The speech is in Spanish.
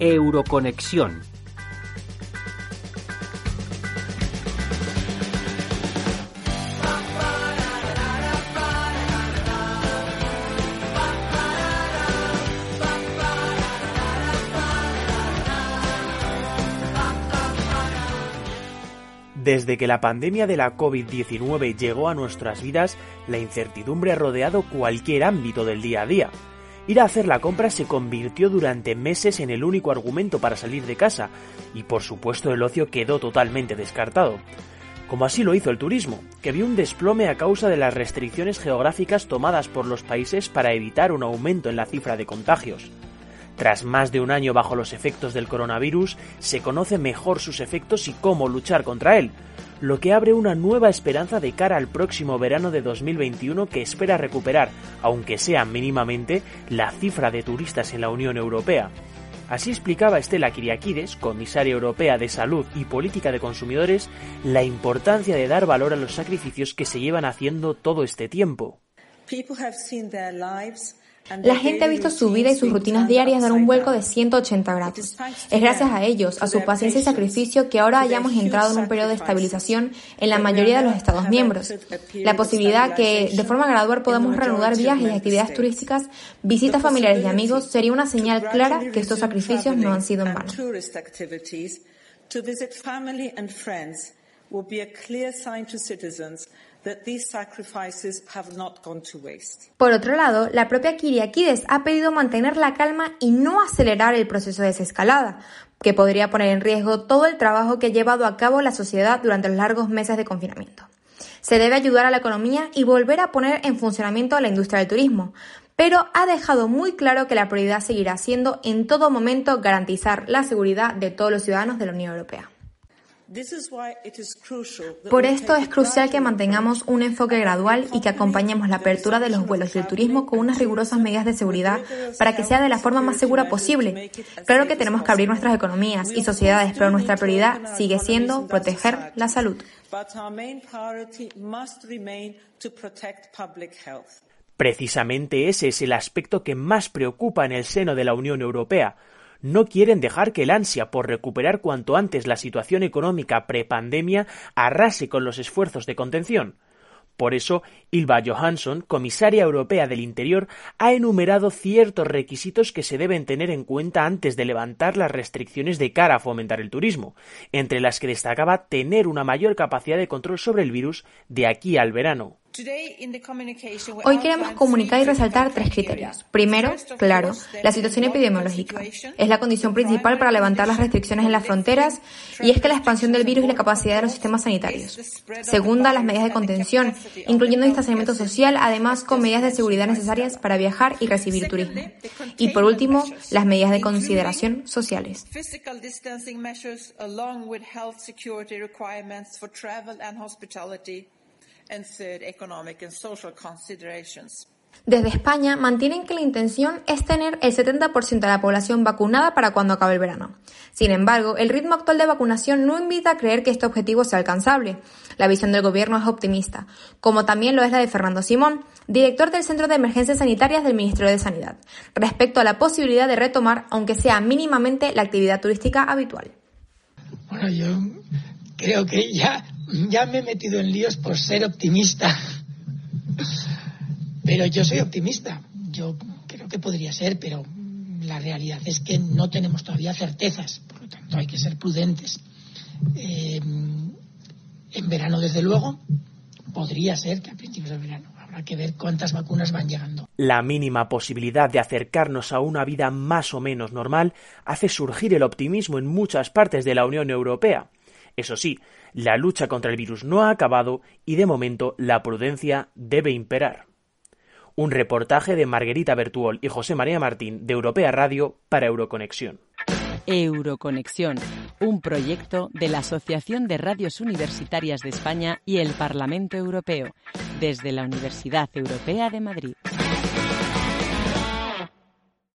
Euroconexión Desde que la pandemia de la COVID-19 llegó a nuestras vidas, la incertidumbre ha rodeado cualquier ámbito del día a día. Ir a hacer la compra se convirtió durante meses en el único argumento para salir de casa, y por supuesto el ocio quedó totalmente descartado. Como así lo hizo el turismo, que vio un desplome a causa de las restricciones geográficas tomadas por los países para evitar un aumento en la cifra de contagios. Tras más de un año bajo los efectos del coronavirus, se conoce mejor sus efectos y cómo luchar contra él, lo que abre una nueva esperanza de cara al próximo verano de 2021 que espera recuperar, aunque sea mínimamente, la cifra de turistas en la Unión Europea. Así explicaba Estela Kiriakides, comisaria europea de Salud y Política de Consumidores, la importancia de dar valor a los sacrificios que se llevan haciendo todo este tiempo. La gente ha visto su vida y sus rutinas diarias dar un vuelco de 180 grados. Es gracias a ellos, a su paciencia y sacrificio, que ahora hayamos entrado en un periodo de estabilización en la mayoría de los Estados miembros. La posibilidad que, de forma gradual, podamos reanudar viajes y actividades turísticas, visitas familiares y amigos, sería una señal clara que estos sacrificios no han sido en vano. Por otro lado, la propia Kiriakides ha pedido mantener la calma y no acelerar el proceso de desescalada, que podría poner en riesgo todo el trabajo que ha llevado a cabo la sociedad durante los largos meses de confinamiento. Se debe ayudar a la economía y volver a poner en funcionamiento la industria del turismo, pero ha dejado muy claro que la prioridad seguirá siendo en todo momento garantizar la seguridad de todos los ciudadanos de la Unión Europea. Por esto es crucial que mantengamos un enfoque gradual y que acompañemos la apertura de los vuelos y el turismo con unas rigurosas medidas de seguridad para que sea de la forma más segura posible. Claro que tenemos que abrir nuestras economías y sociedades, pero nuestra prioridad sigue siendo proteger la salud. Precisamente ese es el aspecto que más preocupa en el seno de la Unión Europea no quieren dejar que el ansia por recuperar cuanto antes la situación económica prepandemia arrase con los esfuerzos de contención. Por eso, Ilva Johansson, comisaria europea del Interior, ha enumerado ciertos requisitos que se deben tener en cuenta antes de levantar las restricciones de cara a fomentar el turismo, entre las que destacaba tener una mayor capacidad de control sobre el virus de aquí al verano. Hoy queremos comunicar y resaltar tres criterios. Primero, claro, la situación epidemiológica. Es la condición principal para levantar las restricciones en las fronteras y es que la expansión del virus y la capacidad de los sistemas sanitarios. Segunda, las medidas de contención, incluyendo distanciamiento social, además con medidas de seguridad necesarias para viajar y recibir turismo. Y por último, las medidas de consideración sociales. Desde España mantienen que la intención es tener el 70% de la población vacunada para cuando acabe el verano. Sin embargo, el ritmo actual de vacunación no invita a creer que este objetivo sea alcanzable. La visión del gobierno es optimista, como también lo es la de Fernando Simón, director del Centro de Emergencias Sanitarias del Ministerio de Sanidad, respecto a la posibilidad de retomar, aunque sea mínimamente, la actividad turística habitual. Bueno, yo creo que ya ya me he metido en líos por ser optimista. Pero yo soy optimista. Yo creo que podría ser, pero la realidad es que no tenemos todavía certezas. Por lo tanto, hay que ser prudentes. Eh, en verano, desde luego, podría ser que a principios del verano. Habrá que ver cuántas vacunas van llegando. La mínima posibilidad de acercarnos a una vida más o menos normal hace surgir el optimismo en muchas partes de la Unión Europea. Eso sí, la lucha contra el virus no ha acabado y de momento la prudencia debe imperar. Un reportaje de Margarita Bertuol y José María Martín de Europea Radio para Euroconexión. Euroconexión, un proyecto de la Asociación de Radios Universitarias de España y el Parlamento Europeo, desde la Universidad Europea de Madrid.